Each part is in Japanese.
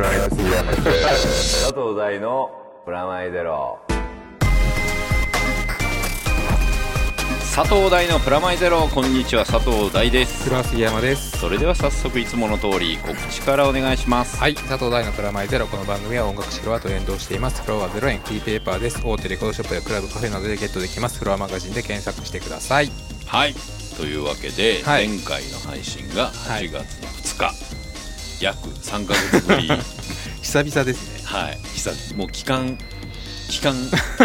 プライド杉山で。す佐藤大のプラマイゼロ。佐藤大のプラマイゼロこんにちは佐藤大です。黒杉山です。それでは早速いつもの通り告知からお願いします。はい佐藤大のプラマイゼロ。この番組は音楽シフロアと連動しています。フロア0円フリーペーパーです。大手レコードショップやクラブカフェなどでゲットできます。フロアマガジンで検索してください。はい。というわけで、はい。前回の配信がはい8月の2日、約3か月ぶり。久々ですね。はい。久々もう期間期間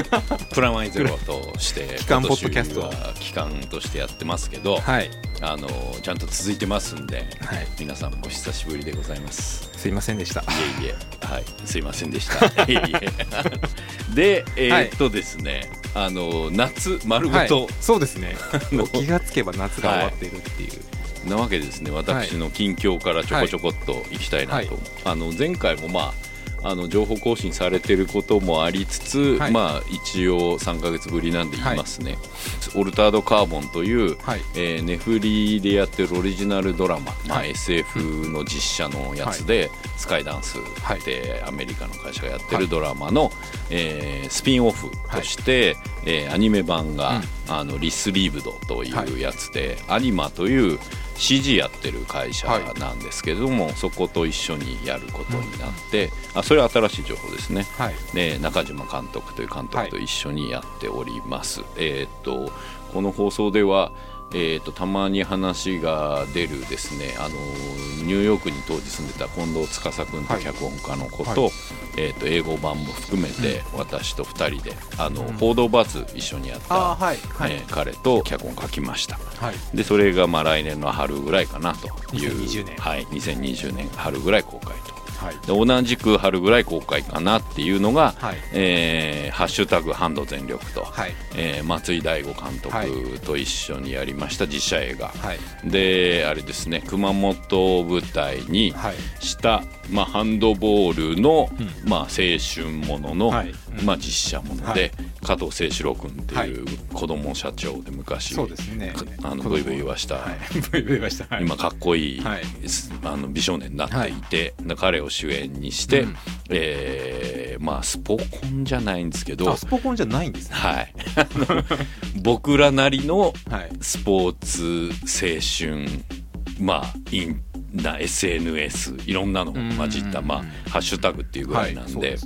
プラマイゼロとして 期間ポッドキャスト。は期間としてやってますけど、はい。あのちゃんと続いてますんで、はい。皆さんお久しぶりでございます。すいませんでした。いえいえ。はい。すいませんでした。いえいえ。でえーっとですね、あの夏丸ごと、はい、そうですね。気がつけば夏が終わっているっていう、なわけでですね。私の近況からちょこちょこっといきたいなと、はい。あの前回もまああの情報更新されてることもありつつ、はい。まあ一応3か月ぶりなんで言いますね、オルタードカーボンという、はい。えーネフリでやってるオリジナルドラマ、まあ、はい。SF の実写のやつで、スカイダンスってアメリカの会社がやってるドラマの、えースピンオフとして、えーアニメ版が、あのリスリーブドというやつで、アニマという CG やってる会社なんですけれども、そこと一緒にやることになって、あそれは新しい情報ですね。はいで中島監督という監督と一緒にやっております。えーっとこの放送では、えーっとたまに話が出るですねあのニューヨークに当時住んでた近藤司君とはい。脚本家の子と,、はえーっと英語版も含めて私と2人であの、報道バズ一緒にやった、はいはい。えー彼と脚本書きました。はい。でそれがまあ来年の春ぐらいかなという2020年。はい、2020年春ぐらい公開と。はい。で同じく春ぐらい公開かなっていうのが「はい。えーハッシュタグハンド全力と」はい。えー松井大悟監督と一緒にやりました実写映画、はい。であれですね熊本を舞台にはい。した、まあ、ハンドボールの、まあ、青春ものの、はい。うんまあ、実写もので、はい。加藤清志郎君ってはいいう子供社長で昔、そうですね。あのブイブイ言わした、はい。ブイブイ言わした。はい。今かっこいい、はい。あの美少年になっていて、で彼を主演にして、うん。えーまあスポコンじゃないんですけどあスポコンじゃないんですね。はい、僕らなりのはい。スポーツ青春まあインな SNS いろんなのが混じった、うんまあ、ハッシュタグっていうぐらいなんで,、はい。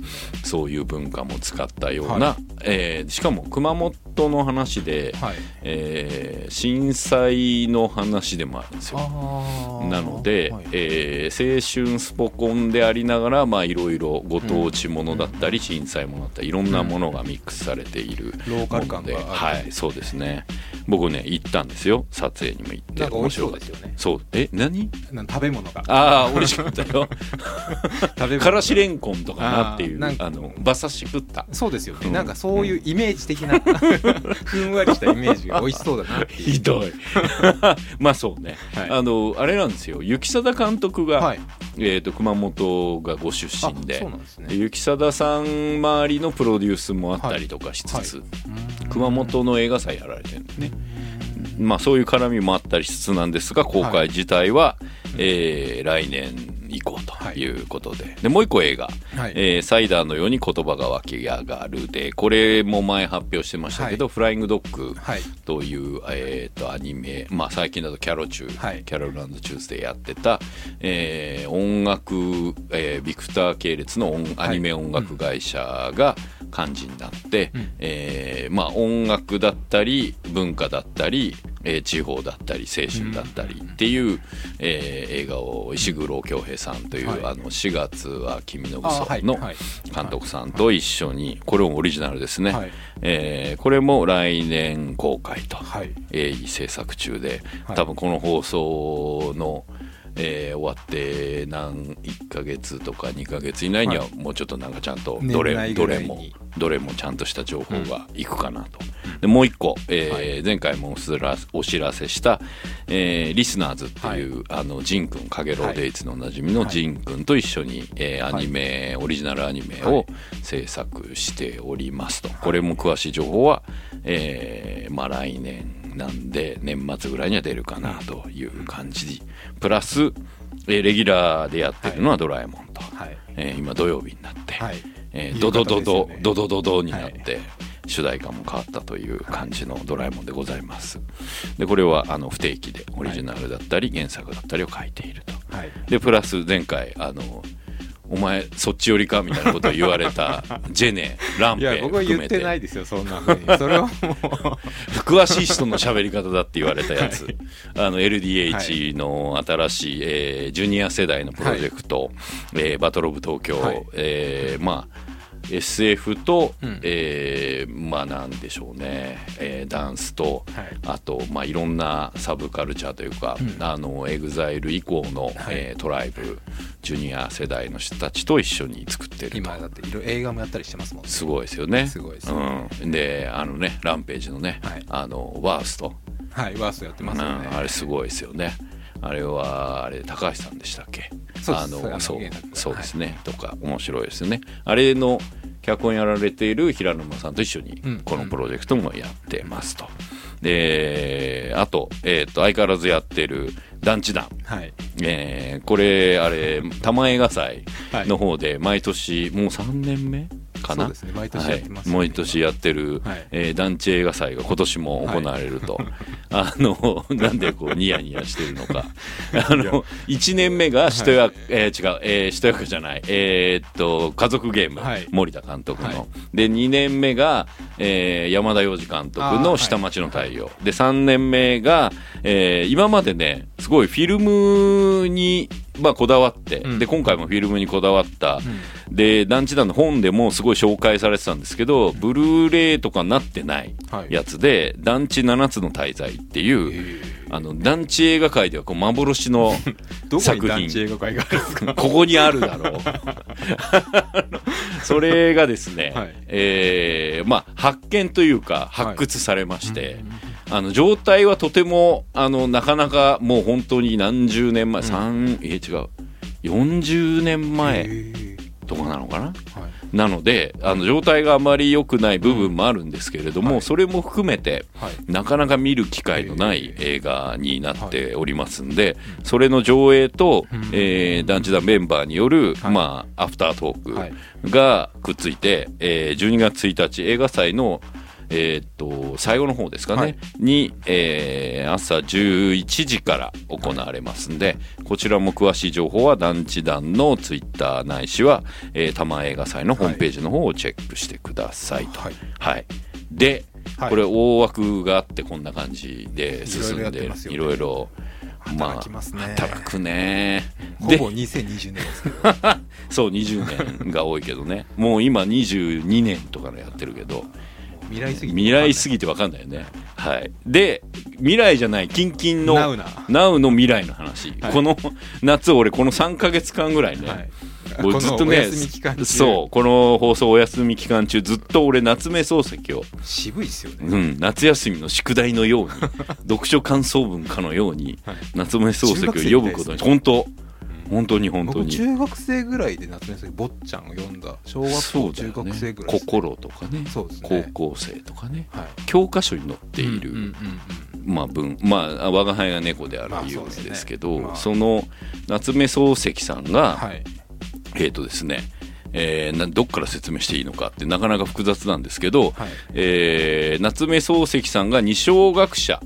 そういう文化も使ったような、はえーしかも熊本の話で、はい。えー震災の話でもあるんですよ。なので、はいえー青春スポコンでありながらまあいろいろご当地ものだったり、震災ものだったりいろんなものがミックスされているローカル感で、はい。そうですね。僕ね行ったんですよ。撮影にも行って面白かった。ですよね。そう。え何？食べ物が。ああ美味しかったよ。食べ物からしれんこんとかなっていうあの馬刺し食った。そうですよね、うんなんかそういうイメージ的な ふんわりしたイメージが美味しそうだなひどい。まあそうね、はい。あのあれなんですよ。雪貞監督が、はい。えー、と熊本がご出身あで雪貞さん周りのプロデュースもあったりとかしつつ、熊本の映画祭やられてるんですね、まあ、そういう絡みもあったりしつつなんですが公開自体は、えー来年以降ということで,、でもう一個映画、はい。えーサイダーのように言葉が湧き上がる」でこれも前発表してましたけど「はい。フライングドッグ」はい。という、えー、とアニメ、まあ、最近だとキャロチュー、はい。キャロルチューズでやってた、えー音楽、えービクター系列の音アニメ音楽会社が幹事になって、えーまあ、音楽だったり文化だったり、えー地方だったり青春だったりっていう、えー映画を石黒恭平さんという、はい。あの4月は君のあ嘘の監督さんと一緒にこれもオリジナルですね、はい。えーこれも来年公開と、はい。鋭意制作中ではい。多分この放送の、えー終わって何1ヶ月とか2ヶ月以内にはもうちょっとなんかちゃんとどれ,、年内どれもどれもちゃんとした情報がいくかなと、でもう一個、えーはい。前回もお知らせした、えーリスナーズっていう、あのジンくんかげろうデイツのおなじみのジンくんと一緒に、えーアニメ、オリジナルアニメを制作しておりますと、これも詳しい情報は、えーまあ、来年なんで年末ぐらいには出るかなという感じ。プラスえーレギュラーでやってるのは「ドラえもんと」はい。えー今土曜日になって、はい。えーいいドドドドドドドドになって、主題歌も変わったという感じのドラえもんでございます。でこれはあの不定期でオリジナルだったり原作だったりを書いていると。はい。でプラス前回あのお前そっち寄りかみたいなことを言われた ジェネランいやペ僕は言って含めて。ないですよそんなふうに。それはもう。詳しい人の喋り方だって言われたやつ、あの LDH の新しい、えージュニア世代のプロジェクト、えー BATTLE OF TOKYO、はい。えーまあ SF と、うん。えーまあなんでしょうね、えーダンスと、はい。あと、まあ、いろんなサブカルチャーというか、うん。あのエグザイル以降の、はい。えートライブジュニア世代の人たちと一緒に作ってると。今だっていろいろ映画もやったりしてますもんね。すごいですよね。すごいですうん、であのねランページのね、はい。あのワースト、はいワーストやってますよね。うん。あれすごいですよね。あれはあれ高橋さんでしたっけ？そうです。あのそうそう。ですね、とか面白いですよね。あれの脚本やられている平沼さんと一緒にうんこのプロジェクトもやってますと、であと,、えー、と相変わらずやってる団地団。はい。えーこれあれ玉映画祭の方で毎年もう3年目かな。ね。毎年やってますよね。はい、毎年やってる、はい。えー団地映画祭が今年も行われると、あのなんでこうニヤニヤしてるのか。あの1年目がしとや、えー違う、えー、しとやかじゃない。えーっと家族ゲーム、はい。森田監督の、はい。で2年目が、えー山田洋次監督の「下町の太陽」で3年目が、えー今までねすごいフィルムに、まあ、こだわって、うん。で今回もフィルムにこだわった、で団地団の本でもすごい紹介されてたんですけど、ブルーレイとかなってないはい。やつで「団地7つの滞在」っていう、あの団地映画界ではこう幻の どこに作品。ここにあるだろう。それがですね、はい。えーまあ、発見というか発掘されまして、あの状態はとてもあのなかなかもう本当に何十年前、三え違う。40年前とかなのかな？はい。なのであの状態があまり良くない部分もあるんですけれども、はい。それも含めてはい。なかなか見る機会のない映画になっておりますんで、それの上映と、うん。えー団地団メンバーによる、はい。まあ、アフタートーはい。クがくっついて、えー12月1日映画祭の、えーっと最後の方ですかね、はい。に、えー朝11時から行われますんで、こちらも詳しい情報は団地団のツイッターないしは、えー、多摩映画祭のホームページの方をチェックしてくださいと。はい。はい、で、はい。これ大枠があってこんな感じで進んいろいろやっでいろいろますね。働くね。でほぼ2020年ですけど。そう20年が多いけどね。もう今22年とかのやってるけど未来すぎて未来すぎて分かんないよね。はい。で未来じゃないキンキンのナウな。ナウの未来の話、はい。この夏俺この3か月間ぐらいね、はい。ずっとねこのお休み期間中。そうこの放送お休み期間中ずっと俺夏目漱石を渋いですよね。うん、夏休みの宿題のように 読書感想文かのようにはい。夏目漱石を読むことに本当本当に本当に。僕中学生ぐらいで夏目漱石坊ちゃんを読んだ。小学校中学生ぐらいね。心とかね。ね。高校生とかね。はい。教科書に載っている、うんうんうんまあ文まあ我が輩が猫であるまあ有名そうですね。ですけど、まあ。その夏目漱石さんが、はい。えっ、とですねえーなどっから説明していいのかってなかなか複雑なんですけど、はい。えー夏目漱石さんが二小学者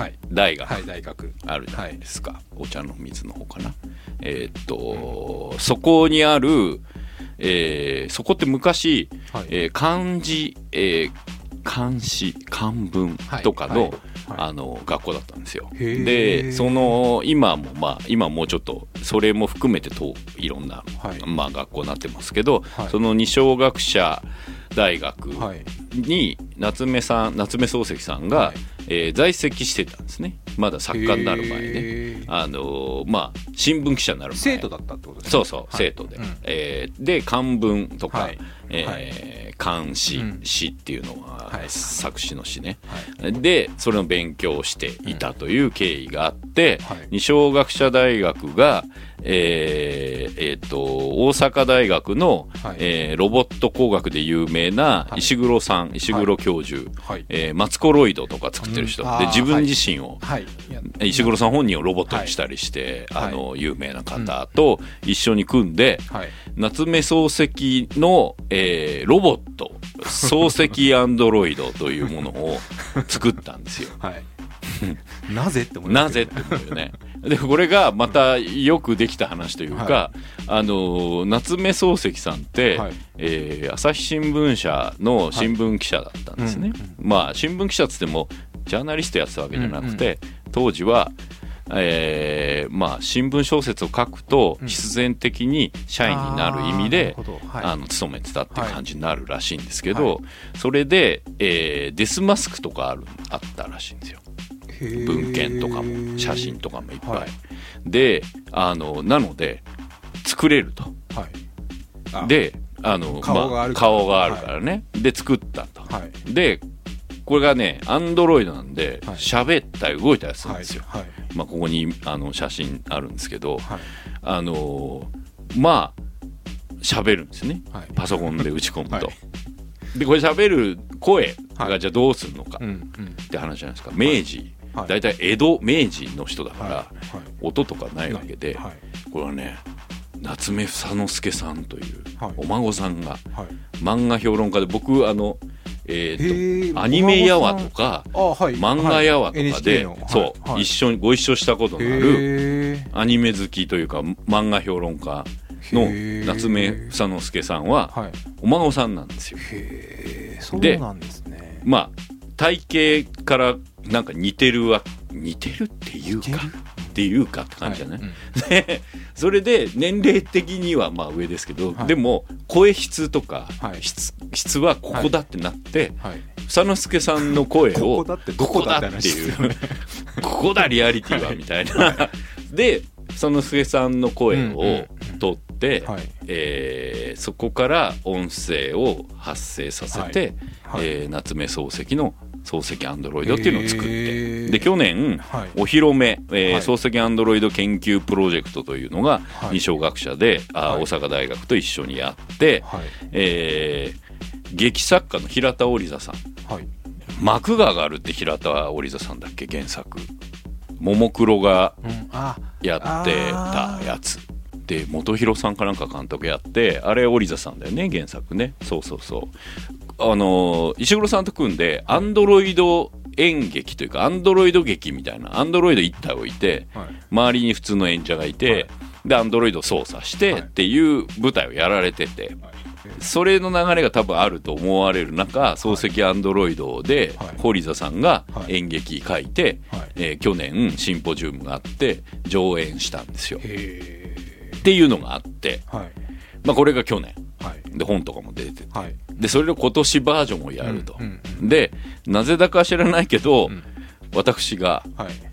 はい。大学、あるじゃないですか、お茶の水の方かな。えーっと、そこにある、えーそこって昔、はい。えー漢字、えー漢詩漢文とかの,、はい。はい。はいあの学校だったんですよ。でその今もまあ今もうちょっとそれも含めてといろんな、はい。まあ、学校になってますけど、はい。その二小学者大学はい。に夏目さん夏目漱石さんが、はい。えー在籍してたんですね。まだ作家になる前ね。あのーまあ新聞記者になる前。生徒だったってことですね。そうそう、はい。生徒で、うん。えーで漢文とか、はい。えー、監視詩っていうのは、はい。作詞の詩ね、はでそれの勉強をしていたという経緯があって、はい。二松学舎大学が、えーえーと大阪大学の、はい。えーロボット工学で有名なはい。石黒さん、石黒教授、はい。えーマツコロイドとか作ってる人、うん。で自分自身を、はい。石黒さん本人をロボットにしたりして、はい。あの有名な方と一緒に組んで、はい。夏目漱石の、えーロボット。漱石アンドロイドというものを作ったんですよ。はいなぜって思いまなぜって思うよね。でこれがまたよくできた話というか、はあの夏目漱石さんって、はい。えー朝日新聞社の新聞記者だったんですね。うんまあ新聞記者っつってもジャーナリストやってたわけじゃなくて、当時は、えーまあ、新聞小説を書くとうん。必然的に社員になる意味で、あーなるほど。はい。あの勤めてたっていう感じになるらしいんですけど、それで、えーデスマスクとかあるあったらしいんですよ文献とかも写真とかもいっぱい、はい。であのなので作れると。はい。あであの顔があるから。ま顔があるからね、で作ったと、はい。でこれがねアンドロイドなんではい。喋、ったり動いたりするんはいですよ、はい。まあ、ここにあの写真あるんですけど、はい。あのーまあ喋るんですね。はい。パソコンで打ち込むと、はい。でこれ喋る声はい。がじゃあどうするのかって話じゃないですか。明治、はい大体江戸明治の人だから、はい。音とかないわけで、はい。これはね夏目房之助さんというはい。お孫さんがはい。漫画評論家で僕あのえへー、ーとアニメやわとか漫画やわとかで、そう、はい。一緒にご一緒したことのあるアニメ好きというか漫画評論家の夏目房之助さんははい。お孫さんなんですよ。でまあ体型からなんか似てるわ似てるっていうかっていうかって感じじゃない、はいうん。で それで年齢的にはまあ上ですけど、はい。でも声質とかはい。質質はここだってなって、はい。房之助さんの声をここだってどこだって話ですよね。ここだリアリティはみたいな。で房之助さんの声を取って、はい。えーそこから音声を発生させて、はい。えー夏目漱石の漱石アンドロイドっていうのを作って、へーで去年はいお披露目、えー漱石アンドロイド研究プロジェクトというのが二松学者で、あはい大阪大学と一緒にやって、はいえー劇作家の平田織座さんはい幕が上がるって平田織座さんだっけ原作ももクロがやってたやつで本広さんかなんか監督やってあれ織座さんだよね原作ねそうそうそうあの石黒さんと組んでアンドロイド演劇というかアンドロイド劇みたいなアンドロイド1体置いてはい。周りに普通の演者がいて、はい。でアンドロイド操作してはい。っていう舞台をやられてて、それの流れが多分あると思われる中漱石アンドロイドではい。堀座さんがはい。演劇書いて、はい。えー去年シンポジウムがあって上演したんですよ。へっていうのがあって、えはいまあ、これが去年。はい。で本とかも出てて。はい。でそれで今年バージョンをやると、うんうんでなぜだか知らないけど、ん。私がはい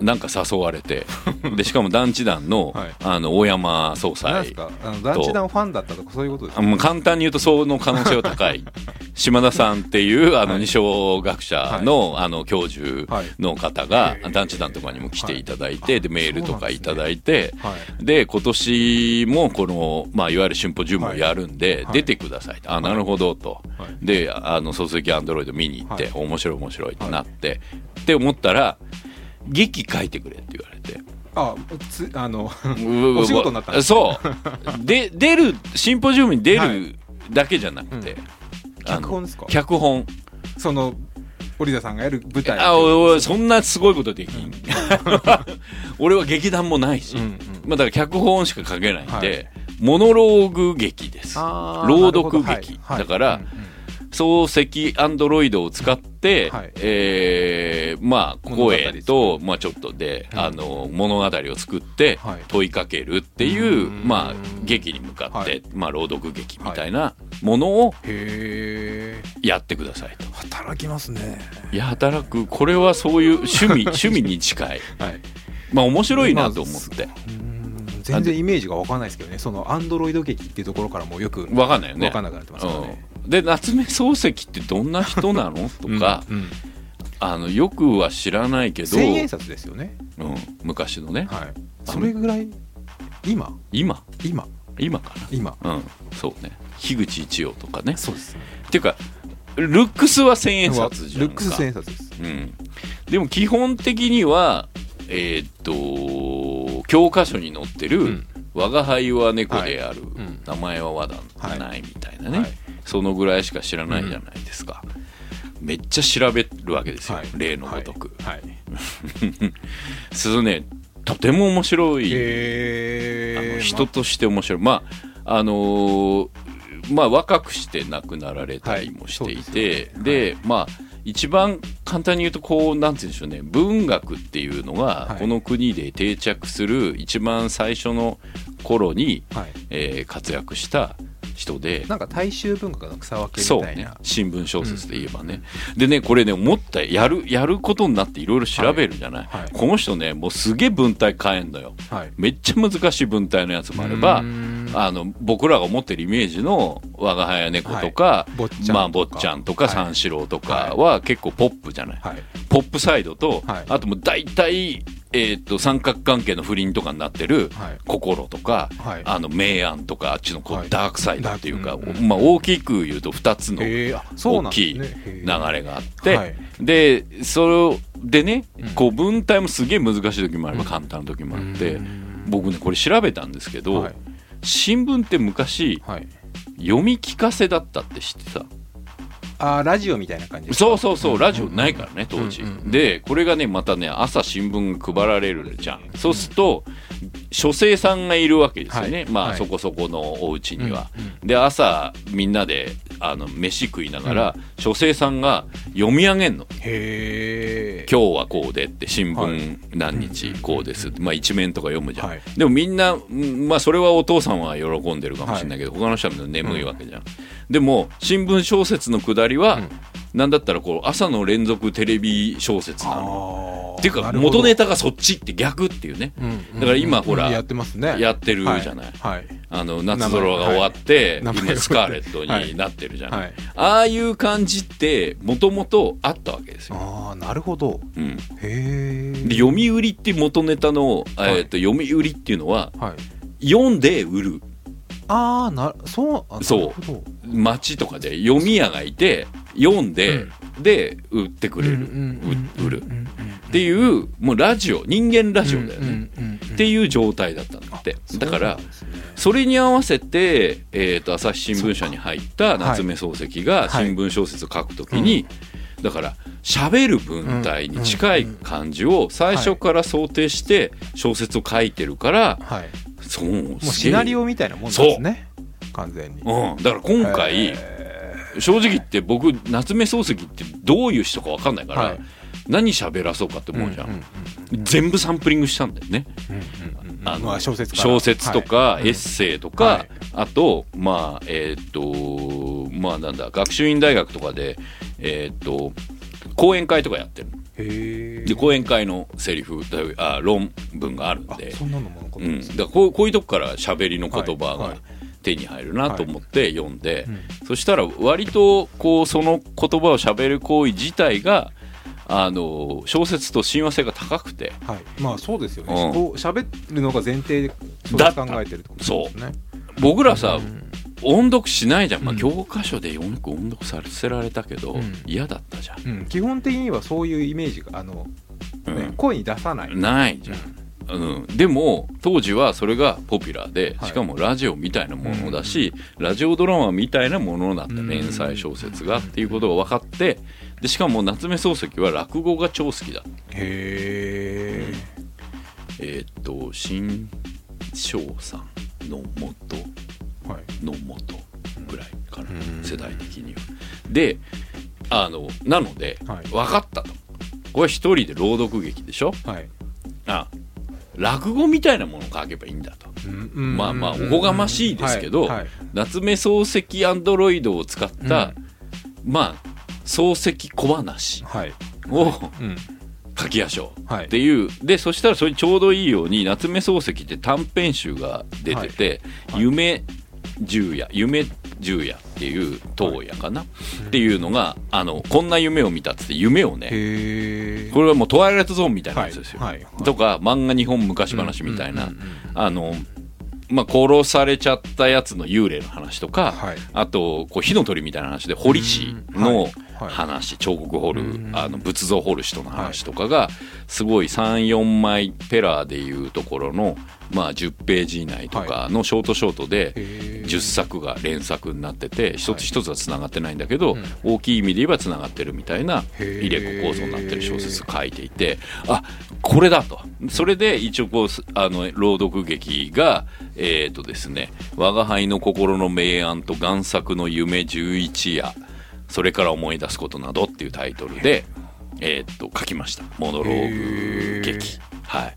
なんか誘われて。でしかも団地団の,、はい。あの大山総裁何ですか？あの団地団ファンだったとかそういうことですか？あもう簡単に言うとその可能性は高い。島田さんっていうあのはい。二小学者の,、あの教授はい。の方が団地団とかにも来ていただいて、はい。でメールとかいただいて、はい。で今年もこの、まあ、いわゆるシンポジウムをやるんで、はい。出てくださいと、あなるほどと、はい。であの漱石アンドロイド見に行って、はい。面白い面白いってなって、って思ったら劇書いてくれって言われて。あつあのお お仕事になったそう。で出るシンポジウムに出るはい。だけじゃなくて、あの脚本ですか？脚本。その織田さんがやる舞台。あおいそんなすごいことできん。俺は劇団もないし、うんうん。まあ、だから脚本しか書けないんで、はい。モノローグ劇です。朗読劇、はい。だから、うんうん漱石アンドロイドを使って、はい。えーまあ、声と、まあ、ちょっとで、うんあの物語を作ってはい。問いかけるっていう、うん。まあ、劇に向かって、はい。まあ、朗読劇みたいなものをやってくださいと。働きますね。いや働く。これはそういう趣味 趣味に近い、はい。まあ、面白いなと思って。うん全然イメージが分かんないですけどね。そのアンドロイド劇っていうところからもよく分かんないよね。分かんなくなってますからね、うん、で夏目漱石ってどんな人なの？とか、うんうん、あのよくは知らないけど千円札ですよね、うん、昔のね、はい、それぐらい？今？今？今。今かな？今。うん。そうね。樋口一葉とかね。そうです。ねっていうかルックスは千円札じゃんルックス千円札です、うん、でも基本的にはえー、っと教科書に載ってる、うん「我が輩は猫である、はい、名前は和田ない」みたいなね、はい、そのぐらいしか知らないじゃないですか、うん、めっちゃ調べるわけですよ、はい、例のごとく。はい、するねとても面白い、あの人として面白い。まああのー、まあ若くして亡くなられたりもしていて、はい、で、ね、まあ一番簡単に言うとこうなんて言うんでしょうね。文学っていうのがこの国で定着する一番最初の頃に、はい、えー、活躍した人で。なんか大衆文学の草分けみたいな、ね、新聞小説で言えばね、うん、でねこれね思ったやるやることになっていろいろ調べるじゃない、はいはい、この人ねもうすげえ文体変えんのよ、はい、めっちゃ難しい文体のやつもあればあの僕らが思ってるイメージの「我が輩猫」とか「まあ、坊ちゃん」とか「三四郎」とかは結構ポップじゃない、ポップサイドと、あともう大体えー、と三角関係の不倫とかになってる心とか、はい、あの明暗とかあっちのこう、ダークサイドっていうか、まあ、大きく言うと2つの大きい流れがあって、でそれでねこう文体もすげえ難しい時もあれば簡単な時もあって、僕ねこれ調べたんですけど、新聞って昔、読み聞かせだったって知ってた？あラジオみたいな感じそうそうそうラジオないからね当時、でこれがねまたね朝新聞が配られるじゃん、そうすると書生さんがいるわけですよね、はい、まあ、はい、そこそこのお家には、うんうん、で朝みんなであの飯食いながら、うん、書生さんが読み上げんの「へ今日はこうで」って新聞何日こうです、まあ、一面とか読むじゃん、はい、でもみんな、まあ、それはお父さんは喜んでるかもしれないけど、はい、他の人は眠いわけじゃん、でも新聞小説のくだりは、うん、なんだったらこう朝の連続テレビ小説なの。っていうか元ネタがそっちって逆っていうね、だから今ほら、やってますね。やってるじゃない、はい。あの夏空が終わって、今スカーレットになってるじゃない、ああいう感じってもともとあったわけですよ。ああなるほど、うん、へえ読売って元ネタの、えー、と読売っていうのは、はい、読んで売るああなそうそう。町とかで読み屋がいて読んで、うん、で売ってくれる、売る。っていうもうラジオ人間ラジオだよね、っていう状態だったんだって。だからそれに合わせて、えー、と朝日新聞社に入った夏目漱石が新聞小説を書くときに、だから喋る文体に近い感じを最初から想定して小説を書いてるから、そうもうシナリオみたいなもんですね。完全に、うん、だから今回正直言って僕夏目漱石ってどういう人か分かんないから、はい、何喋らそうかって思うじゃん,、全部サンプリングしたんだよね、あの小説小説とか、エッセイとか、はい、あとまあえっ、とまあなんだ学習院大学とかでえっ、と講演会とかやってるで講演会のセリフあ論文があるんで。そんなのもうん、だこうこういうとこから喋りの言葉が手に入るなと思って読んで、はいはいうん、そしたら割とこうその言葉を喋る行為自体があの小説と親和性が高くて、はい、まあそうですよね、うん、こう喋るのが前提でそう考えてるってことですね。僕らさ、うん、音読しないじゃん、まあ、教科書でよく音読させられたけど、うん、嫌だったじゃん、基本的にはそういうイメージがあの、ね声に出さない。ないじゃん、うん、でも当時はそれがポピュラーでしかもラジオみたいなものだし、ラジオドラマみたいなものだった連載小説がっていうことが分かってでしかも夏目漱石は落語が超好きだ。へえー、っと新章さんのもとのもとぐらいかな、世代的には。であのなので、はい、分かったと。これは一人で朗読劇でしょ、はい、あ落語みたいなものを書けばいいんだと、まあまあおこがましいですけど、はいはい、夏目漱石アンドロイドを使った、うん、まあ漱石小話を、はい、柿屋賞っていう、はい、でそしたらそれにちょうどいいように夏目漱石って短編集が出てて「はい、夢十夜夢十夜」っていう東夜かな、っていうのがあのこんな夢を見たっつって夢をねこれはもう「トワイライトゾーン」みたいなやつですよ、とか漫画日本昔話みたいな、あのまあ、殺されちゃったやつの幽霊の話とか、はい、あとこう火の鳥みたいな話で堀氏の話、彫刻彫るあの仏像彫る人の話とかがすごい34枚ペラーでいうところの、まあ、10ページ以内とかのショートショートで10作が連作になってて一つ一つはつながってないんだけど、大きい意味で言えばつながってるみたいな入れ子構造になってる小説書いていてあこれだと。それで一応こうあの朗読劇がえっ、ー、とですね「我が輩の心の明暗と贋作の夢十一夜」それから思い出すことなどっていうタイトルで、えー、っと書きました。モノローグ劇。はい。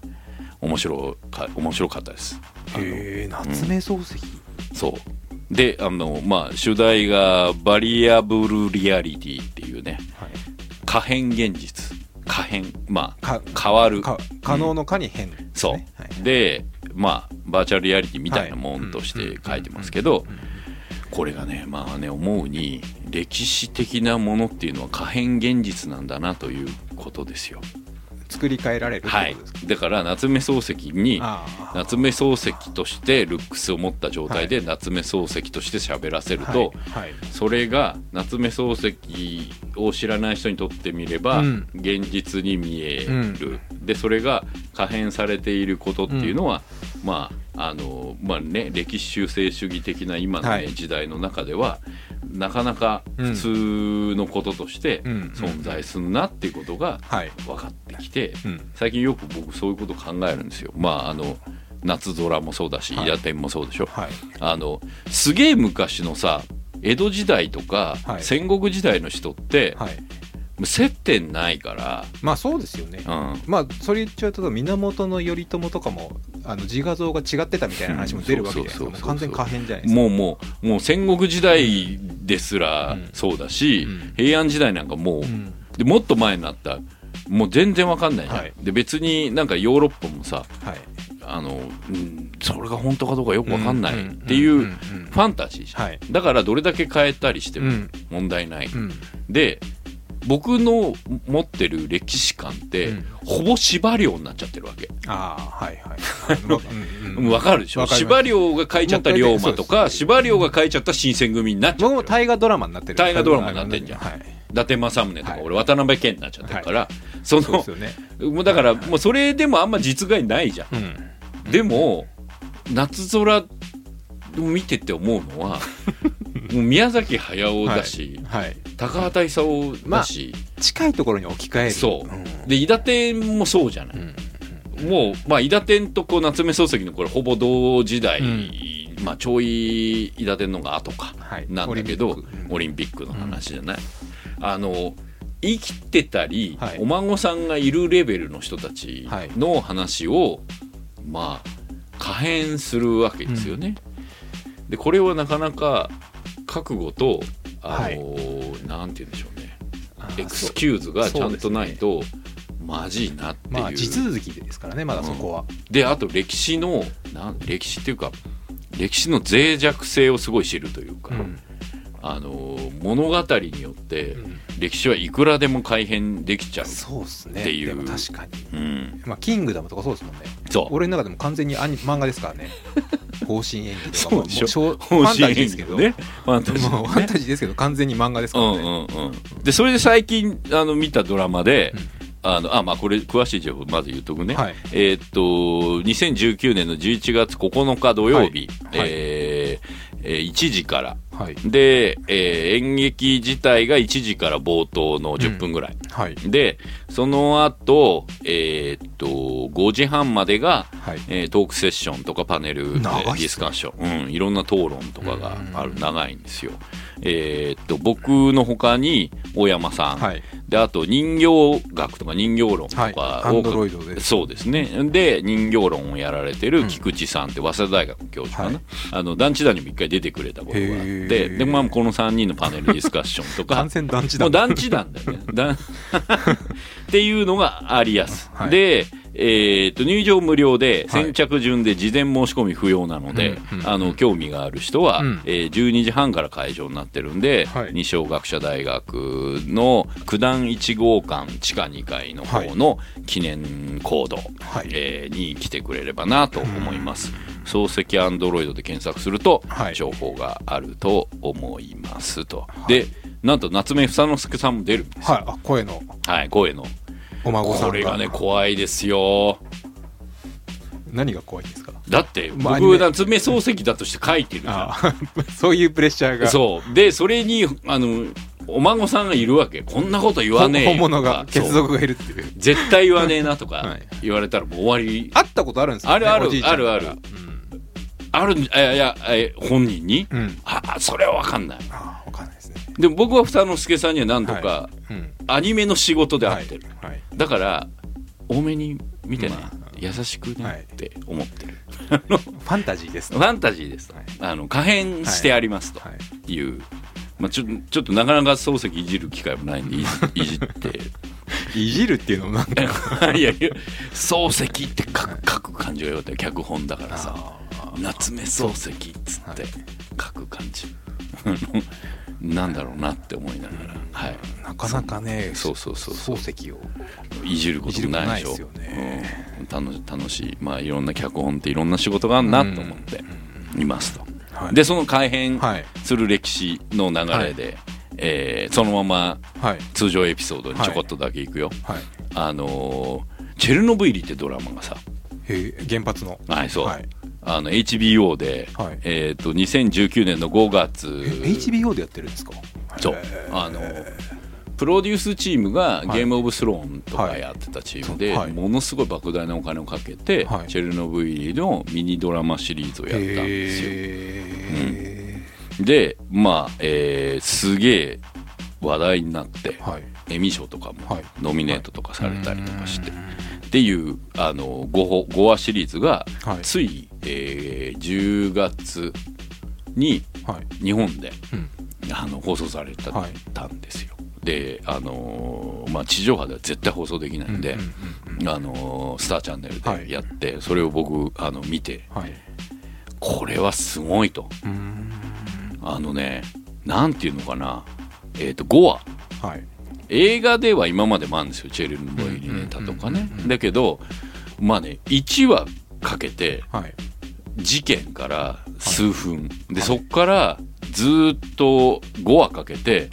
面白か面白かったです。へえ夏目漱石、うん、そう。であのまあ主題がバリアブルリアリティっていうね、はい、可変現実。可変まあ変わる。可能の可に変、ね。うん、そう、はい、でまあバーチャルリアリティみたいなもんとして書いてますけどこれがねまあね思うに歴史的なものっていうのは可変現実なんだなということですよ。作り変えられるはい、だから夏目漱石に夏目漱石としてルックスを持った状態で夏目漱石として喋らせると、はい。はい、それが夏目漱石を知らない人にとってみれば、現実に見える、うん、でそれが可変されていることっていうのは、うん、まああのまあね歴史修正主義的な今のね、はい、時代の中ではなかなか普通のこととして存在するなっていうことが分かってきて、最近よく僕そういうこと考えるんですよ。まああの夏空もそうだし、伊達天もそうでしょ、はい、あのすげえ昔のさ江戸時代とか、戦国時代の人って、はい接点ないから。まあそうですよね、うん、まあそれ言っちゃうと源頼朝とかもあの自画像が違ってたみたいな話も出るわけじゃないですか。完全可変じゃないですか。もうもうもう戦国時代ですらそうだし、うん、平安時代なんかもう、うん、でもっと前になったもう全然わかんないじゃん、はい、で別になんかヨーロッパもさ、はい、あの、うん、それが本当かどうかよくわかんないっていうファンタジーじゃん、はい、だからどれだけ変えたりしても問題ない、で僕の持ってる歴史観って、うん、ほぼ司馬遼になっちゃってるわけ。ああ、はいはい。わかるでしょ？司馬遼が書いちゃった龍馬とか、司馬遼が書いちゃった新選組になっちゃってる。も大河ドラマになってる。大河ドラマになってんじゃん。はい、伊達政宗とか、俺渡辺謙になっちゃってるから、はい、その、もうだから、もうそれでもあんま実害ないじゃん。うん、でも、夏空見てて思うのは 宮崎駿だし、はい。はい、高畑勲だし、まあ、近いところに置き換える。そう、うん、で伊達天もそうじゃない、うん、もう、まあ、伊達天とこう夏目漱石のこれほぼ同時代、うん、まあ、ちょい伊達天のが後かなんだけど、はい、オリンピックの話じゃない、あの生きてたり、はい、お孫さんがいるレベルの人たちの話を、まあ可変するわけですよね。でこれはなかなか覚悟とあの、はい、なんて言うんでしょうね。エクスキューズがちゃんとないと、まじいなっていう、まあ、地続きですからねまだそこは、うん、であと歴史のなん歴史っていうか歴史の脆弱性をすごい知るというか、うん、あの物語によって歴史はいくらでも改変できちゃうっていう、ね、確かに、うん。まあ、キングダムとかそうですもんね。そう。俺の中でも完全にアニ漫画ですからね。方針演技とかも。そうファンタジーですけど。ね。ファンタジー、ね、ファンタジーですけど完全に漫画ですからね、うんうんうん、でそれで最近あの見たドラマで、うんあのあまあこれ詳しい情報まず言っとくね、はい、えー、っと2019年の11月9日土曜日、はい、えー、1時から、はい、で、えー、演劇自体が1時から冒頭の10分ぐらい、うんはい、でその後、えー、っと5時半までが、はい。えー、トークセッションとかパネルディスカッション、うん、いろんな討論とかがある。長いんですよ。えー、っと僕のほかに大山さん、はい、であと人形学とか人形論とか、はい、そうですね。で人形論をやられてる菊池さんって早稲田大学教授かな、はい、あの団地団にも一回出てくれたことがあってで、まあ、この3人のパネルディスカッションとか。完全団地団もう団地団だよね。っていうのがありやす、はい、でえー、と入場無料で先着順で事前申し込み不要なので、はい、あの興味がある人は、うん、えー、12時半から会場になってるんで、はい、二松学舎大学の九段1号館地下2階の方の記念コード、はい、えー、に来てくれればなと思います。漱石アンドロイドで検索すると情報があると思いますと。でなんと夏目房之助さんも出るんです。はい、あ声の。はい声の。お孫さんこれがね怖いですよ。何が怖いんですか？だって僕夏目漱石だとして書いてるじゃん。そういうプレッシャーが。そう。でそれにあのお孫さんがいるわけ。こんなこと言わねえ本物が血族がいるっていう。絶対言わねえなとか言われたらもう終わり。会ったことあるんですか、ね、あるあるあるある、うん、あるいやいや本人に、うん、あそれは分かんない。あ分かんないですね。でも僕は二之助さんには何とか、はい。うん、アニメの仕事で会ってる、はい。はい、だから多めに見てね、まあ、優しくね。って思ってる、ファンタジーです、ね、ファンタジーです、あの可変してありますという、まあ、ちょちょっとなかなか漱石いじる機会もないんでいじって。いじるっていうのもなんか。いやいや漱石って書く書く感じがよかった脚本だからさ。夏目漱石っつって書く感じ。なんだろうなって思いながら、はい、なかなかねそうそうそう漱石を。いじることもないでしょ。う、ね。うん、楽楽しい、まあ、いろんな脚本っていろんな仕事があるなと思っていますと、はい、でその改編する歴史の流れで、はい、えー、そのまま通常エピソードにちょこっとだけいくよ、はい、あのー、チェルノブイリってドラマがさ原発の。はいそう、はい。あの HBO で、はい、えーと、2019年の5月 HBO でやってるんですか？そう。あのプロデュースチームがゲームオブスローンとかやってたチームで、はい、ものすごい莫大なお金をかけて、はい、チェルノブイリのミニドラマシリーズをやったんですよ。うん、でまあ、えー、すげえ話題になって、はい、エミ賞とかもノミネートとかされたりとかして。っていうあの 5, 5話シリーズが、つい、えー、10月に日本で、あの放送された,、たんですよ。であのー、まあ、地上波では絶対放送できないんで、あのー、スターチャンネルでやって、はい、それを僕あの見て、はい、これはすごいと。あのねなんていうのかな。えっ、ー、と5話、はい、映画では今までもあるんですよ。チェルノブイリネタとかね。だけどまあね1話かけて、事件から数分、でそっからずっと5話かけて、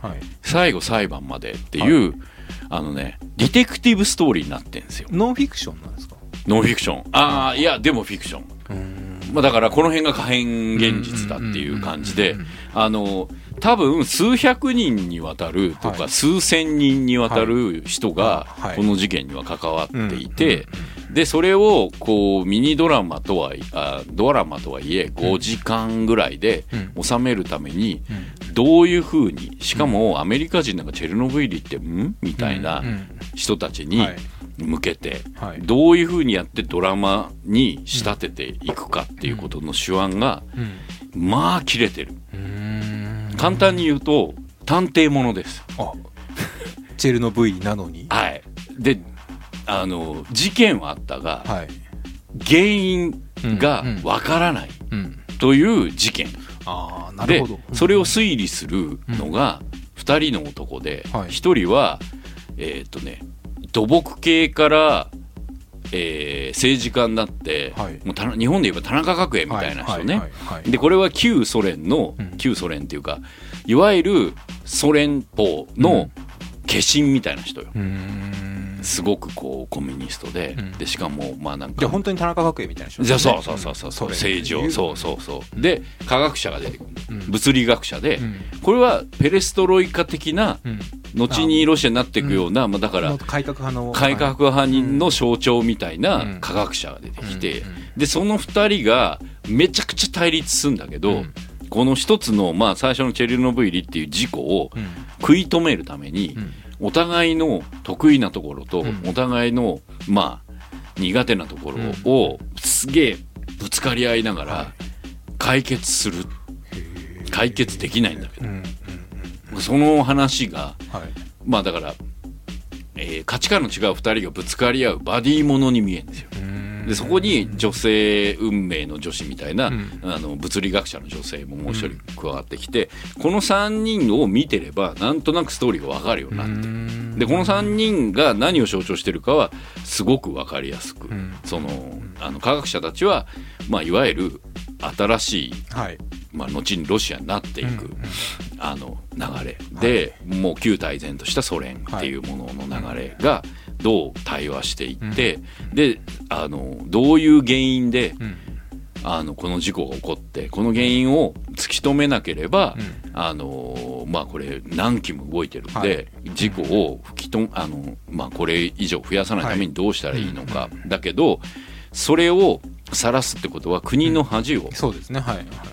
最後裁判までっていう、あのねディテクティブストーリーになってんですよ。ノンフィクションなんですか？ノンフィクション。ああいやでもフィクションまあ、だからこの辺が可変現実だっていう感じであの多分数百人にわたるとか、数千人にわたる人がこの事件には関わっていて、でそれをこうミニドラマとはあドラマとはいえ5時間ぐらいで収めるためにどういうふうにしかもアメリカ人なんかチェルノブイリってん？みたいな人たちに向けてどういうふうにやってドラマに仕立てていくかっていうことの手腕がまあ切れてる。簡単に言うと探偵ものです。あ。チェルノブイリなのに？はい。であの事件はあったが、はい、原因がわからないという事件、あなるほど。それを推理するのが2人の男で、うん、1人はえっ、ー、とね土木系からえー、政治家になって、はい、もう日本で言えば田中角栄みたいな人ね、でこれは旧ソ連の、うん、旧ソ連っていうかいわゆるソ連邦の化身みたいな人よ。すごくこうコミュニストでうん、でしかもまあなんかじゃ本当に田中角栄みたいな人、ね、そうそうそうそうそう、政治をそうそうそう。で科学者が出てくる、うん、物理学者で、うん、これはペレストロイカ的な、後にロシアになっていくような、まあ、だから改革派の。改革派の象徴みたいな科学者が出てきて、でその2人がめちゃくちゃ対立するんだけど、この一つの、まあ、最初のチェルノブイリっていう事故を食い止めるために、お互いの得意なところと、お互いのまあ苦手なところをすげえぶつかり合いながら解決する。解決できないんだけど、その話が、まあだから、えー、価値観の違う2人がぶつかり合うバディものに見えるんですよ。でそこに女性運命の女子みたいな、うん、あの物理学者の女性ももう一人加わってきて、うん、この3人を見てればなんとなくストーリーが分かるようになってでこの3人が何を象徴してるかはすごく分かりやすく、うん、そのあの科学者たちは、まあ、いわゆる新しい、はい、まあ、後にロシアになっていく、うんうん、あの流れ。で、はい、もう旧大前としたソ連っていうものの流れがどう対話していって、うん、であのどういう原因で、うん、あのこの事故が起こってこの原因を突き止めなければ、うん、あのまあこれ何機も動いてるんで、はい、事故を吹きとあの、まあ、これ以上増やさないためにどうしたらいいのか、はい、だけどそれを晒すってことは国の恥を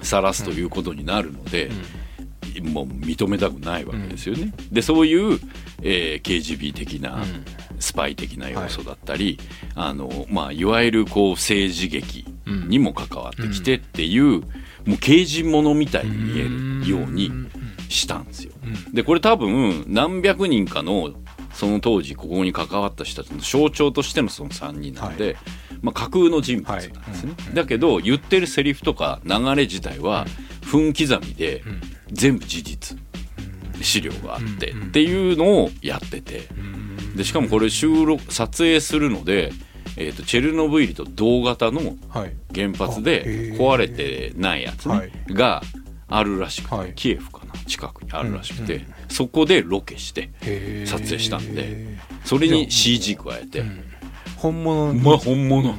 晒すということになるので、もう認めたくないわけですよね。でそういう、えー、KGB 的な、スパイ的な要素だったり、あのまあ、いわゆるこう政治劇にも関わってきてっていう、もう刑事物みたいに見えるようにしたんですよ。でこれ多分何百人かのその当時ここに関わった人たちの象徴としてのその3人なんで、はい、まあ、架空の人物なんですね、はい、だけど言ってるセリフとか流れ自体は分刻みで全部事実資料があってっていうのをやってて。でしかもこれ収録撮影するので、えーと、チェルノブイリと同型の原発で壊れてないやつ、ね、があるらしくて、キエフかな近くにあるらしくて、そこでロケして撮影したんでそれに CG 加えて、本物まあ本物、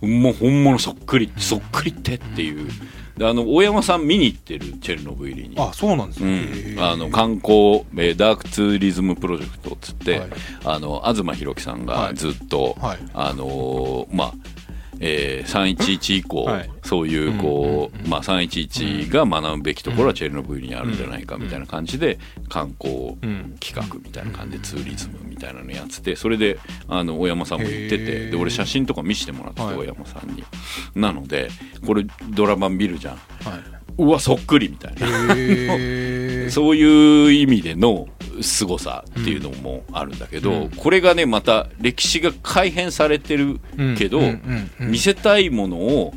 もう本物そっくりそっくりってっていう。であの大山さん見に行ってるチェルノブイリに。あそうなんですね、うん、あの観光、えー、ダークツーリズムプロジェクトっつって、はい、あの東浩紀さんがずっと、はい、あのー、まあえー、311以降、はい、そういうこう、まあ、311が学ぶべきところはチェルノブイリにあるんじゃないかみたいな感じで観光企画みたいな感じでツーリズムみたいなのやっててそれであの大山さんも行っててで俺写真とか見せてもらって大山さんに。なのでこれドラマ見るじゃん。はい。うわそっくりみたいな。そういう意味での凄さっていうのもあるんだけど、うん、これがねまた歴史が改変されてるけど、見せたいものを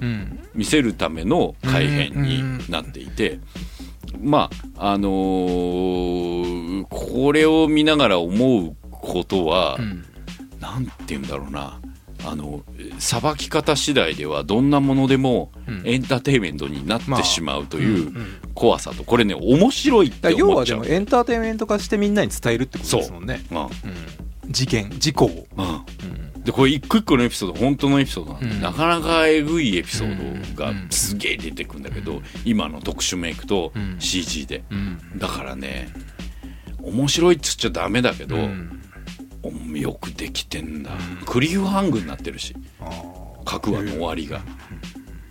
見せるための改変になっていて。まああのー、これを見ながら思うことは、うん、なんて言うんだろうなあのさばき方次第ではどんなものでもエンターテインメントになってしまうという怖さとこれね面白いって思っちゃう。要はでもエンターテインメント化してみんなに伝えるってことですもんね、う。ん、事件事故を、うん、でこれ一個一個のエピソード本当のエピソードなんで、うん、なかなかえぐいエピソードがすげえ出てくるんだけど、今の特殊メイクと CG で、だからね面白いっつっちゃダメだけど、よくできてんだ、クリフハングになってるし。各話の終わりが。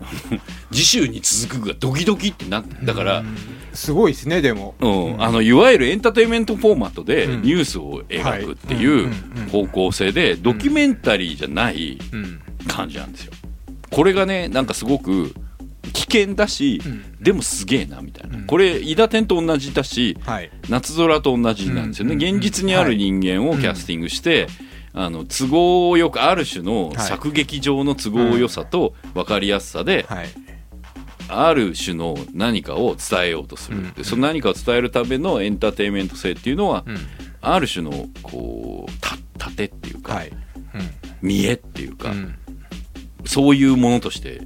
次週に続くがドキドキってなだからすごいですねでも、うん、あのいわゆるエンターテインメントフォーマットでニュースを描くっていう方向性でドキュメンタリーじゃない感じなんですよ。これがねなんかすごく危険だし、うん、でもすげえなみたいな、うん、これ伊達天と同じだし、はい、夏空と同じなんですよね、現実にある人間をキャスティングして、あの都合よくある種の作劇上の都合よさと分かりやすさで、はい、ある種の何かを伝えようとする、でその何かを伝えるためのエンターテインメント性っていうのは、ある種のこうた盾っていうか、はい。見栄っていうか、そういうものとして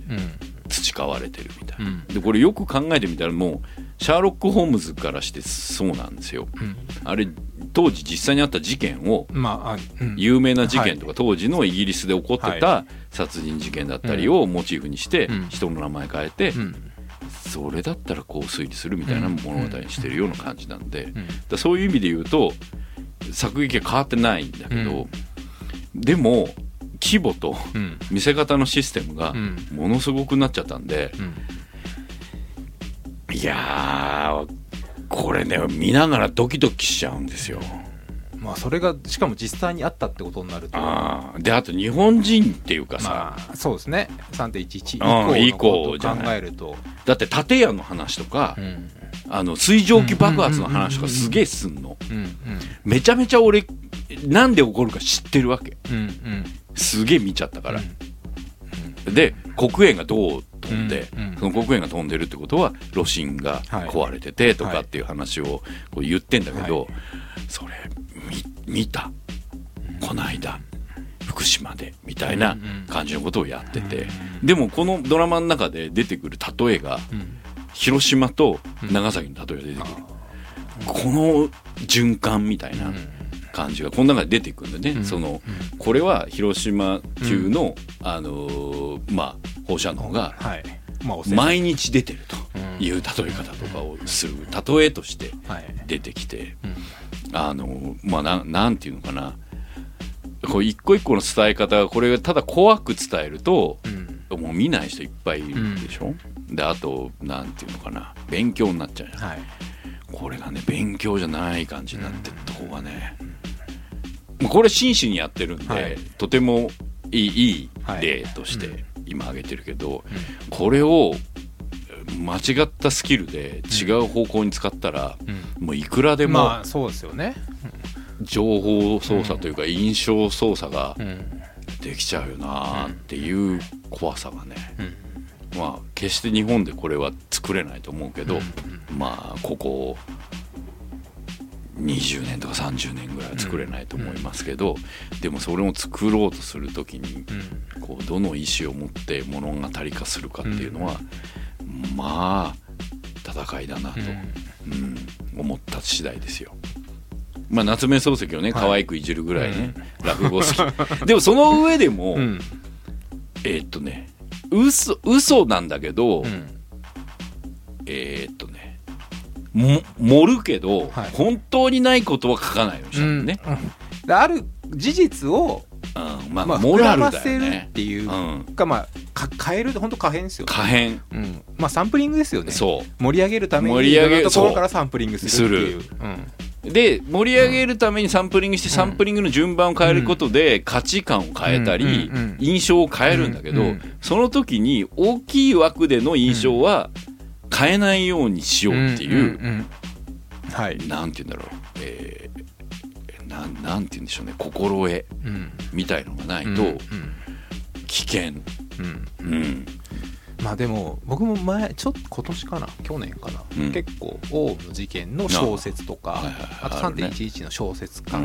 培われてるみたいな、うん、でこれよく考えてみたらもうシャーロック・ホームズからしてそうなんですよ、うん、あれ当時実際にあった事件を、まあうん、有名な事件とか、はい、当時のイギリスで起こってた殺人事件だったりをモチーフにして人の名前変えて、それだったらこう推理するみたいな物語にしてるような感じなんで、だそういう意味で言うと作劇は変わってないんだけど、でも規模と見せ方のシステムがものすごくなっちゃったんで、いやこれね見ながらドキドキしちゃうんですよ。まあそれがしかも実際にあったってことになると。あであと日本人っていうかさ、まあ、そうですね。3.11以降のことを考えると。だって建屋の話とか、うん、あの水蒸気爆発の話とかすげえすんの、めちゃめちゃ俺なんで起こるか知ってるわけ、すげえ見ちゃったから、うん、で黒煙がどう飛んで、その黒煙が飛んでるってことは炉心が壊れててとかっていう話をこう言ってんだけど、はい、それ見た？この間福島でみたいな感じのことをやってて、でもこのドラマの中で出てくる例えが、広島と長崎の例えが出てくる、この循環みたいな感じがこの中で出てくるんでね、そのこれは広島級の、あのまあ放射能が毎日出てるという例え方とかをする例えとして出てきて、あのまあななんていうのかな。こう一個一個の伝え方がこれがただ怖く伝えると、うん、もう見ない人いっぱいいるでしょ、うん、であとなんていうのかな勉強になっちゃうじゃん、はい、これがね勉強じゃない感じになってるとこがね、うん、これ真摯にやってるんで、はい、とてもいいい。い例として今挙げてるけど、これを間違ったスキルで違う方向に使ったら、もういくらでも、まあそうですよね、情報操作というか印象操作ができちゃうよなっていう怖さがね、まあ決して日本でこれは作れないと思うけど、まあここ20年とか30年ぐらいは作れないと思いますけど、でもそれを作ろうとする時に、こうどの意思を持って物語化するかっていうのは、まあ戦いだなと、うん。思った次第ですよ。まあ、夏目漱石をね可愛くいじるぐらいね、落語好き。でもその上でも、えっとね嘘嘘なんだけど、えっとねも盛るけど、本当にないことは書かないようにしたん。ね、ある事実をうん。まあ、まあ、モラルだよね。っていうか、まあか変える本当可変ですよ、ね、可変、うん、まあサンプリングですよね。そう。盛り上げるために盛り上げるところからサンプリングするっていう、うん、で盛り上げるためにサンプリングして、サンプリングの順番を変えることで価値観を変えたり、印象を変えるんだけど、その時に大きい枠での印象は変えないようにしようっていう、はい、なんて言うんだろう、えー、ななんて言うんでしょうね。心得みたいのがないと危険。うん、うんまあでも僕も前ちょっと今年かな去年かな、うん、結構オウム事件の小説とかあ,、と3.11の小説家、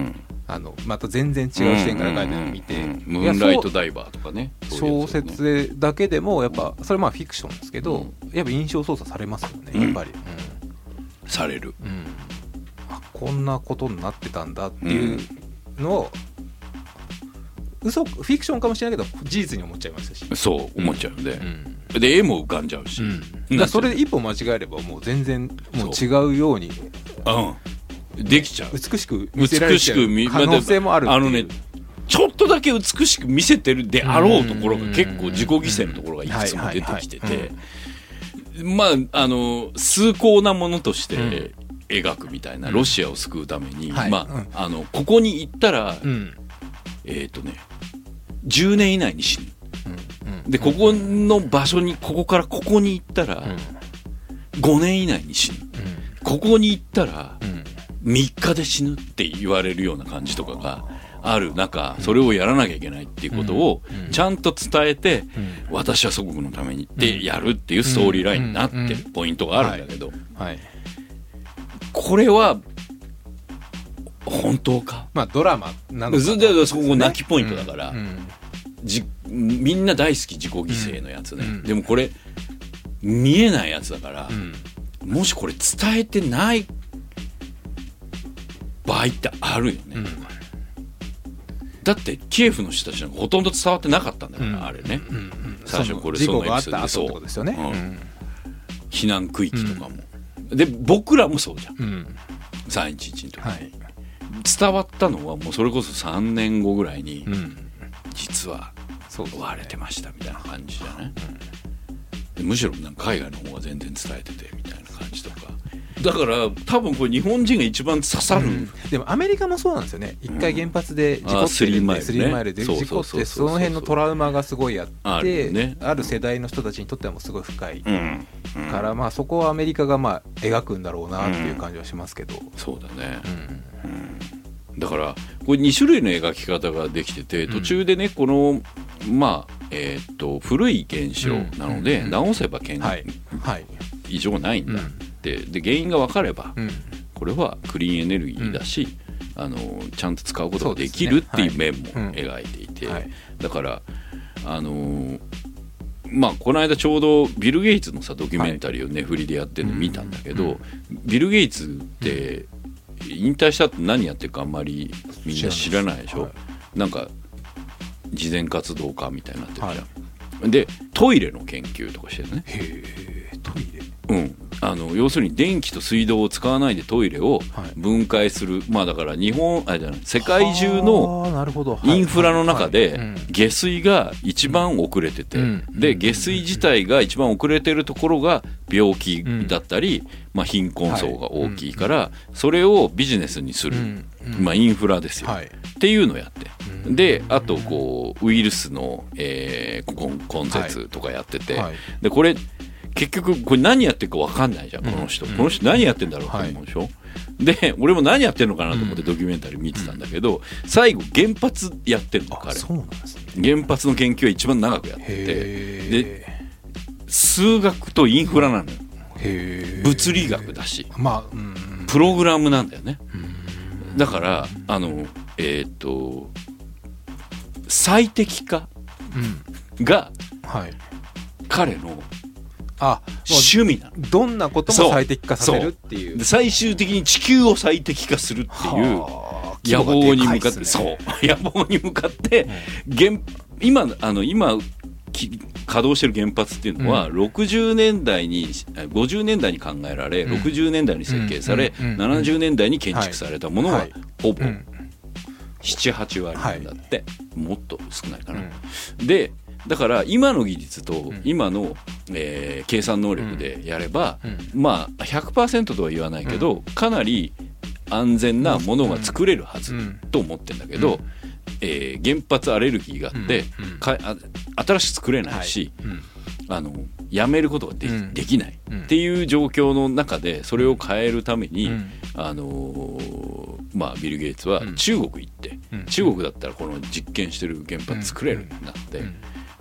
あのまた全然違う視点から書いてるのを見て、ムーンライトダイバーとかね小説だけでもやっぱそれまあフィクションですけど、やっぱ印象操作されますよねやっぱり、される、あこんなことになってたんだっていうのを嘘フィクションかもしれないけど事実に思っちゃいましたし。そう思っちゃうんで、うん、で絵も浮かんじゃうし、うん、だそれで一歩間違えればもう全然もう違うように。うん。できちゃう。美しく見せられちゃう可能性もあるあのねちょっとだけ美しく見せてるであろうところが結構自己犠牲のところがいくつも出てきてて。まああの崇高なものとして描くみたいな、ロシアを救うために、まああのここに行ったら、えっ、ー、とね10年以内に死ぬ、うんうん、でここの場所にここからここに行ったら、5年以内に死ぬ、ここに行ったら、3日で死ぬって言われるような感じとかがある中それをやらなきゃいけないっていうことをちゃんと伝えて、私は祖国のためにってやるっていうストーリーラインになってるポイントがあるんだけど、これは本当か？まあドラマなのかな、そこ泣きポイントだから、うん、じみんな大好き自己犠牲のやつね、うん、でもこれ見えないやつだから、うん、もしこれ伝えてない場合ってあるよね、だってキエフの人たちなんかほとんど伝わってなかったんだから、あれね、最初これそのエピソードでそうですよね、避難区域とかも、で僕らもそうじゃん、うん、311の時に、はい。伝わったのはもうそれこそ3年後ぐらいに、実は割れてましたみたいな感じじゃない、むしろなんか海外の方が全然伝えててみたいな感じとかだから多分これ日本人が一番刺さる、うん、でもアメリカもそうなんですよね一回原発で事故って、スリーマイル、ね、マイルで事故ってその辺のトラウマがすごいあってある,、ね、ある世代の人たちにとってはもうすごい深い、うん、からまあそこはアメリカがまあ描くんだろうなっていう感じはしますけど、そうだね、だからこれ2種類の描き方ができてて途中でねこのまあえー、と古い現象なので、直せば健、はい、異常ないんだって。で原因が分かれば、これはクリーンエネルギーだし、あのちゃんと使うことができるっていう面も描いていて、だからあのまあ、この間ちょうどビル・ゲイツのさドキュメンタリーをね、振りでやってるの見たんだけど、ビル・ゲイツって引退したって何やってるかあんまりみんな知らないでしょ、はい、なんか慈善活動家みたいになってるじゃん、はい、でトイレの研究とかしてるね。へえトイレうん。あの要するに電気と水道を使わないでトイレを分解する、はい、まあだから日本あじゃない世界中のインフラの中で下水が一番遅れてて、で下水自体が一番遅れてるところが病気だったり、まあ、貧困層が大きいから、それをビジネスにする、まあ、インフラですよ、っていうのをやって。であとこうウイルスの、えー、根絶とかやってて、でこれ結局これ何やってるか分かんないじゃんこの人、この人何やってんだろうって思うでしょ、はい、で俺も何やってんのかなと思ってドキュメンタリー見てたんだけど、最後原発やってるの彼。そうなんです、ね、原発の研究は一番長くやってて。で数学とインフラなのよ。物理学だし、まあ、うん、プログラムなんだよね。だからあのえっ、ー、と最適化が彼のあ趣味なの。どんなことも最適化させるっていう。最終的に地球を最適化するっていう 野望に向かって、ね、そう。野望に向かって原今あの今稼働してる原発っていうのは、うん、60年代に50年代に考えられ、うん、60年代に設計され、うん、70年代に建築されたものがほぼ78割なんだって、はい、もっと少ないかな。でだから今の技術と今の、えー、計算能力でやれば、まあ100%とは言わないけど、かなり安全なものが作れるはずと思ってんだけど、えー、原発アレルギーがあって、か新しく作れないし、あのやめることがで,、できないっていう状況の中でそれを変えるために、あのー、まあ、ビル・ゲイツは中国行って、中国だったらこの実験してる原発作れるんだって。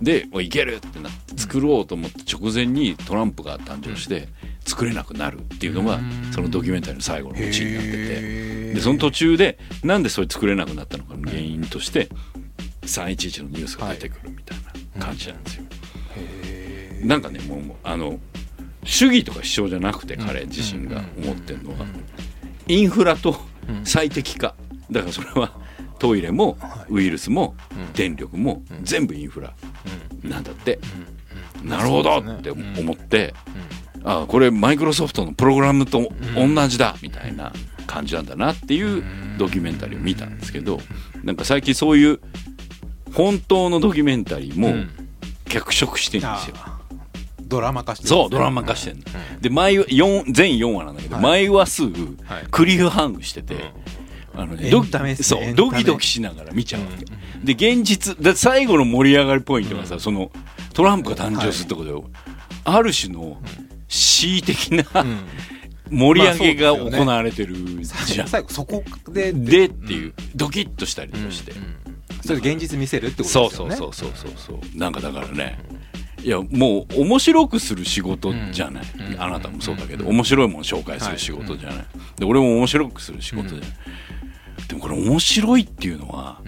でいけるってなって作ろうと思って直前にトランプが誕生して作れなくなるっていうのがそのドキュメンタリーの最後のうちになってて。でその途中でなんでそれ作れなくなったのかの原因として311のニュースが出てくるみたいな感じなんですよ。なんかねもうあの主義とか主張じゃなくて彼自身が思ってるのはインフラと最適化。だからそれはトイレもウイルスも電力も全部インフラなんだって、なるほど。って思って、あこれマイクロソフトのプログラムと同じだみたいな感じなんだなっていうドキュメンタリーを見たんですけどなんか最近そういう本当のドキュメンタリーも脚色してるんですよ。ドラマ化してる、そうドラマ化してるの、で毎全4話なんだけど、毎話数クリフハングしてて、あのね、ドそうドキドキしながら見ちゃうわけ、うん、で現実だ最後の盛り上がりポイントがさ、うん、そのトランプが誕生するってことで、はい、ある種の恣意的な、盛り上げが行われてるじゃん、最後そこででっていう、ドキッとしたりとかして、それ現実見せるってことですよね。そうそうそうそうそう。なんかだからね、いやもう面白くする仕事じゃない、あなたもそうだけど、面白いもの紹介する仕事じゃない、で俺も面白くする仕事じゃない、でもこれ面白いっていうのは、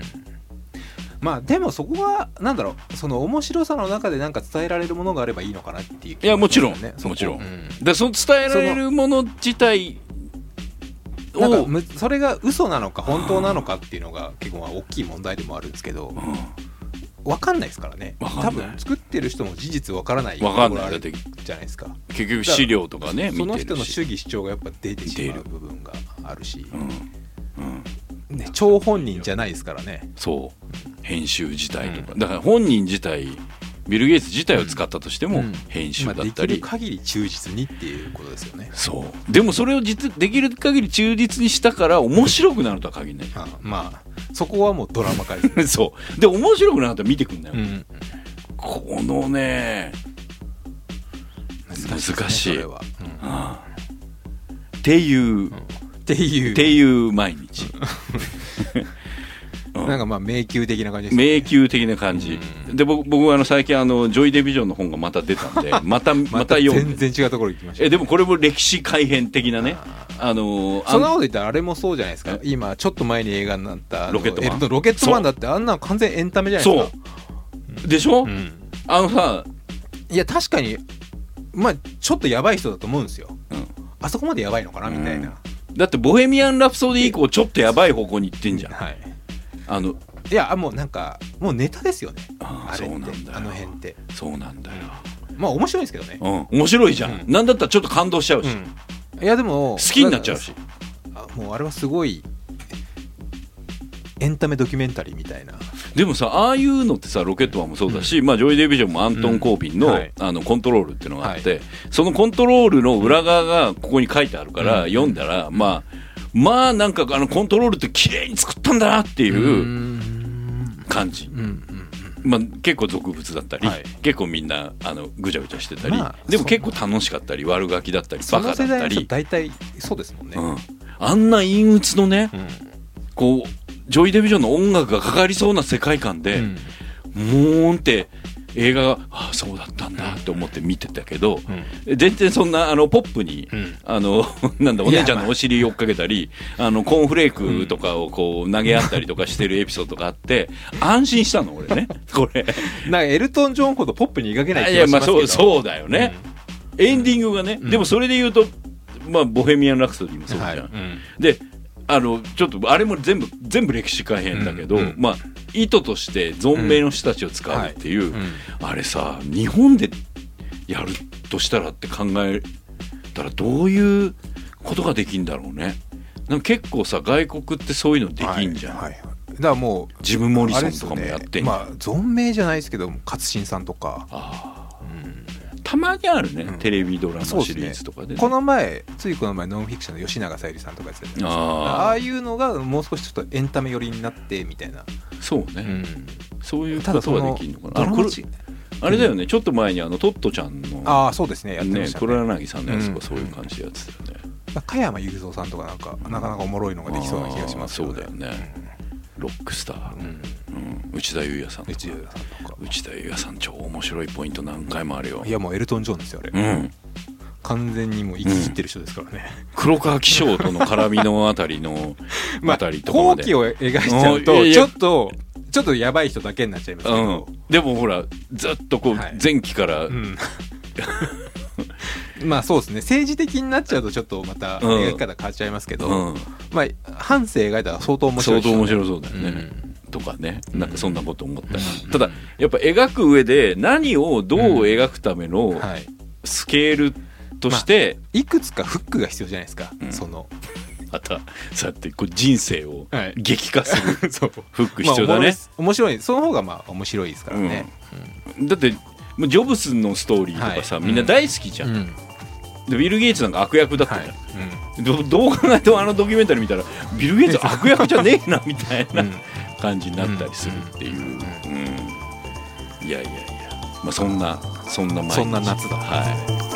まあでもそこはなんだろうその面白さの中で何か伝えられるものがあればいいのかなっていう、ね、いやもちろん。もちろん、うん、でその伝えられるもの自体をそれが嘘なのか本当なのかっていうのが結構大きい問題でもあるんですけど、うん、分かんないですからね。多分作ってる人も事実分からない分かんない。じゃないですか。結局資料とかねその人の主義主張がやっぱ出てしまう部分があるし、うん。うんね、張本人じゃないですからね。そう。編集自体とか、だから本人自体ビル・ゲイツ自体を使ったとしても編集だったり、まあ、できる限り忠実にっていうことですよね。そう。でもそれを実できる限り忠実にしたから面白くなるとは限らない。あまあそこはもうドラマ化です、ね、そう。で面白くなったら見てくんだよ、うん、このね難しい、ね、うん、っていう、うん、っていう。っていう毎日。なんかまあ迷宮的な感じです、ね、迷宮的な感じ、うん、で僕僕はあの最近あのジョイ・デビジョンの本がまた出たんで またまた読んで全然違うところ行きました、えでもこれも歴史改変的なね。あのー、そんなこと言ったらあれもそうじゃないですか。今ちょっと前に映画になったロケットマン。ロケットマンだってあんな完全エンタメじゃないですか。そう。でしょ、うん、あのさいや確かにまあちょっとやばい人だと思うんですよ、うん、あそこまでやばいのかなみたいな、だって「ボヘミアン・ラプソディ」以降ちょっとやばい方向に行ってんじゃん、はい、あのいやもうなんかもうネタですよね。ああそうなんだあの辺って。そうなんだよ、まあ面白いですけどね。うん。面白いじゃん、うん、なんだったらちょっと感動しちゃうし、いやでも好きになっちゃうし。あもうあれはすごいエンタメドキュメンタリーみたいなでもさああいうのってさロケットマンもそうだし、うん、まあ、ジョイ・ディヴィジョンもアントン・コービンのうんはい、あのコントロールっていうのがあって、はい、そのコントロールの裏側がここに書いてあるから、読んだら、まあまあなんかあのコントロールって綺麗に作ったんだなっていう感じ。まあ、結構俗物だったり、はい、結構みんなあのぐちゃぐちゃしてたり、まあ、でも結構楽しかったり悪ガキだったりバカだったり。大体そうですもんね、うん、あんな陰鬱のね、うん、こうジョイ・デビジョンの音楽がかかりそうな世界観で、うん、もーんって映画がああそうだったんだって思って見てたけど、うん、全然そんなあのポップに、うん、あの なんだお姉ちゃんのお尻追っかけたり、あのコーンフレークとかをこう投げ合ったりとかしてるエピソードがあって安心したの俺ね。これ。なんかエルトン・ジョンほどポップに描けない気がしますけど。いやまあそうそうだよね、うん、エンディングがね、でもそれで言うとまあ、ボヘミアン・ラクソディもそうじゃん、はい、であのちょっとあれも全部全部歴史改変だけど、まあ意図として存命の人たちを使うっていう、あれさ日本でやるとしたらって考えたらどういうことができんだろうね。なんか結構さ外国ってそういうのできんじゃん、はい。はい、だからもうジム・モリソンとかもやってん、ね、まあ存命じゃないですけど勝新さんとか。ああたまにあるね、うん、テレビドラマシリーズとかで、ね。ね、この前ついこの前ノンフィクションの吉永小百合さんとかやってたああいうのがもう少しちょっとエンタメ寄りになってみたいな。そうね、うん、そういうことができるのかな。あれだよね、ちょっと前にあのトットちゃんのああそうですねやってましたね。黒柳さんのやつがそういう感じでやってたよね、加山雄三さんとかなんかなかなかおもろいのができそうな気がしますそうだよね、ロックスター、うん。内田裕也さんとか。内田裕也さんとか。内田裕也さん超面白いポイント何回もあるよ。いやもうエルトン・ジョンですよあれ、うん、完全にもう生き切ってる人ですからね、うん、黒川紀章との絡みのあたりの あたりとかまで。後期を描いちゃうとちょっとちょっとやばい人だけになっちゃいますけど、うん、でもほらずっとこう、前期から、うん まあそうですね。政治的になっちゃうとちょっとまた描き方変わっちゃいますけど、うん、まあ半生描いたら相当面白い、ね、相当面白そうだよね、うん。とかね。なんかそんなこと思った。り、ただやっぱ描く上で何をどう描くためのスケールとして、まあ、いくつかフックが必要じゃないですか、うん、その。またそうやってこう人生を激化する、フック必要だね、まあ、面白い。その方がまあ面白いですからね、うん、だってジョブスのストーリーとかさ、はい、みんな大好きじゃん、でビル・ゲイツなんか悪役だったじゃん、はい。うん、どどう考えてもあのドキュメンタリー見たらビル・ゲイツ悪役じゃねえなみたいな、感じになったりするっていう、うん、いやいやいや、まあ、そんなそんなそんな夏だ。はい